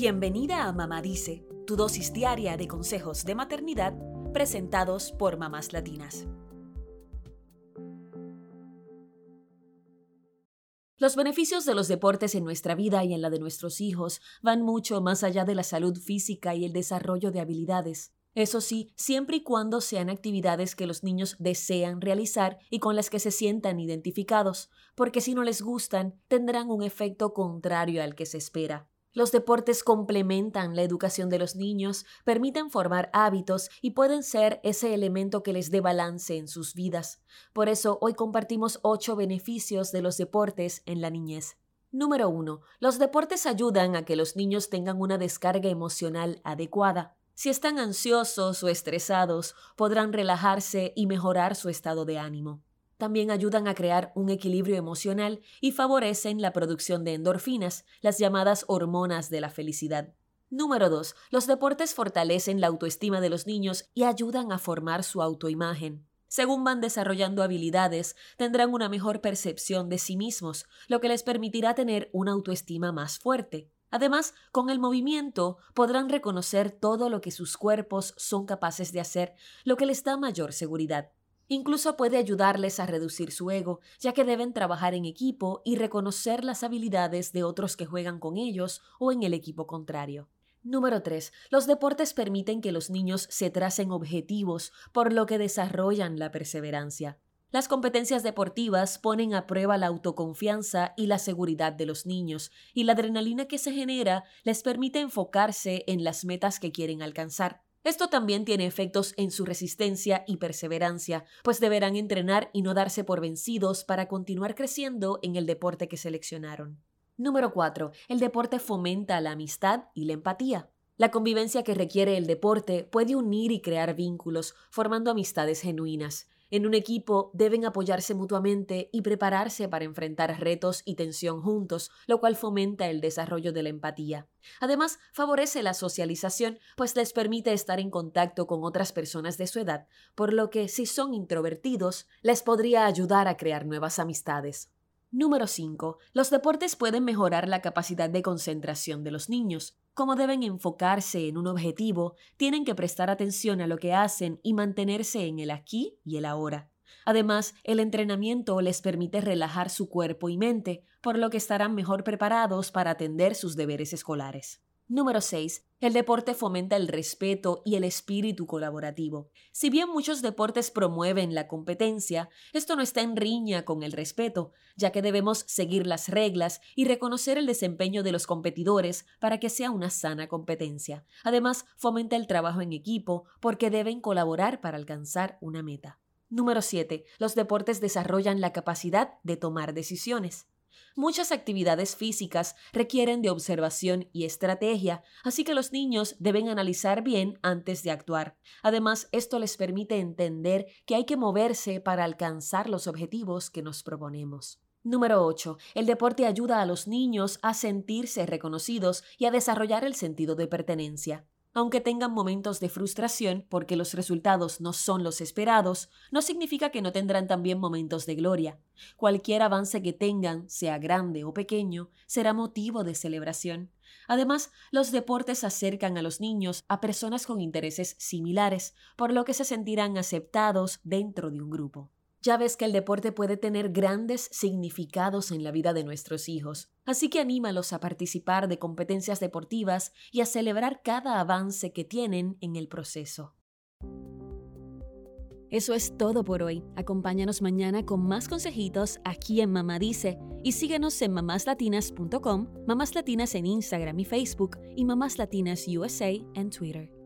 Bienvenida a Mamá Dice, tu dosis diaria de consejos de maternidad presentados por mamás latinas. Los beneficios de los deportes en nuestra vida y en la de nuestros hijos van mucho más allá de la salud física y el desarrollo de habilidades. Eso sí, siempre y cuando sean actividades que los niños desean realizar y con las que se sientan identificados, porque si no les gustan, tendrán un efecto contrario al que se espera. Los deportes complementan la educación de los niños, permiten formar hábitos y pueden ser ese elemento que les dé balance en sus vidas. Por eso hoy compartimos ocho beneficios de los deportes en la niñez. Número 1. Los deportes ayudan a que los niños tengan una descarga emocional adecuada. Si están ansiosos o estresados, podrán relajarse y mejorar su estado de ánimo. También ayudan a crear un equilibrio emocional y favorecen la producción de endorfinas, las llamadas hormonas de la felicidad. Número 2. Los deportes fortalecen la autoestima de los niños y ayudan a formar su autoimagen. Según van desarrollando habilidades, tendrán una mejor percepción de sí mismos, lo que les permitirá tener una autoestima más fuerte. Además, con el movimiento podrán reconocer todo lo que sus cuerpos son capaces de hacer, lo que les da mayor seguridad. Incluso puede ayudarles a reducir su ego, ya que deben trabajar en equipo y reconocer las habilidades de otros que juegan con ellos o en el equipo contrario. Número 3. Los deportes permiten que los niños se tracen objetivos, por lo que desarrollan la perseverancia. Las competencias deportivas ponen a prueba la autoconfianza y la seguridad de los niños, y la adrenalina que se genera les permite enfocarse en las metas que quieren alcanzar. Esto también tiene efectos en su resistencia y perseverancia, pues deberán entrenar y no darse por vencidos para continuar creciendo en el deporte que seleccionaron. Número 4. El deporte fomenta la amistad y la empatía. La convivencia que requiere el deporte puede unir y crear vínculos, formando amistades genuinas. En un equipo deben apoyarse mutuamente y prepararse para enfrentar retos y tensión juntos, lo cual fomenta el desarrollo de la empatía. Además, favorece la socialización, pues les permite estar en contacto con otras personas de su edad, por lo que si son introvertidos, les podría ayudar a crear nuevas amistades. Número 5. Los deportes pueden mejorar la capacidad de concentración de los niños. Como deben enfocarse en un objetivo, tienen que prestar atención a lo que hacen y mantenerse en el aquí y el ahora. Además, el entrenamiento les permite relajar su cuerpo y mente, por lo que estarán mejor preparados para atender sus deberes escolares. Número 6. El deporte fomenta el respeto y el espíritu colaborativo. Si bien muchos deportes promueven la competencia, esto no está en riña con el respeto, ya que debemos seguir las reglas y reconocer el desempeño de los competidores para que sea una sana competencia. Además, fomenta el trabajo en equipo porque deben colaborar para alcanzar una meta. Número 7. Los deportes desarrollan la capacidad de tomar decisiones. Muchas actividades físicas requieren de observación y estrategia, así que los niños deben analizar bien antes de actuar. Además, esto les permite entender que hay que moverse para alcanzar los objetivos que nos proponemos. Número 8. El deporte ayuda a los niños a sentirse reconocidos y a desarrollar el sentido de pertenencia. Aunque tengan momentos de frustración porque los resultados no son los esperados, no significa que no tendrán también momentos de gloria. Cualquier avance que tengan, sea grande o pequeño, será motivo de celebración. Además, los deportes acercan a los niños a personas con intereses similares, por lo que se sentirán aceptados dentro de un grupo. Ya ves que el deporte puede tener grandes significados en la vida de nuestros hijos, así que anímalos a participar de competencias deportivas y a celebrar cada avance que tienen en el proceso. Eso es todo por hoy. Acompáñanos mañana con más consejitos aquí en Mamá Dice y síguenos en mamáslatinas.com, Mamás Latinas en Instagram y Facebook y Mamás Latinas USA en Twitter.